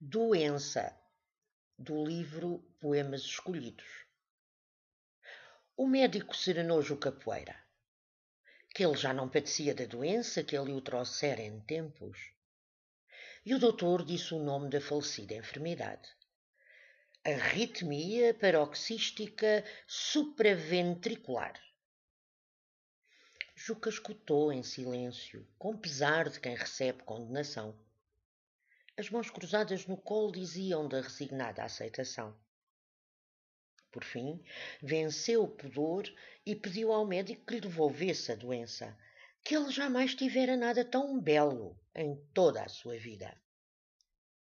Doença, do livro Poemas Escolhidos. O médico serenou Capoeira, que ele já não padecia da doença que ele o trouxera em tempos. E o doutor disse o nome da falecida enfermidade. Arritmia paroxística supraventricular. Juca escutou em silêncio, com pesar de quem recebe condenação. As mãos cruzadas no colo diziam da resignada aceitação. Por fim, venceu o pudor e pediu ao médico que lhe devolvesse a doença, que ele jamais tivera nada tão belo em toda a sua vida.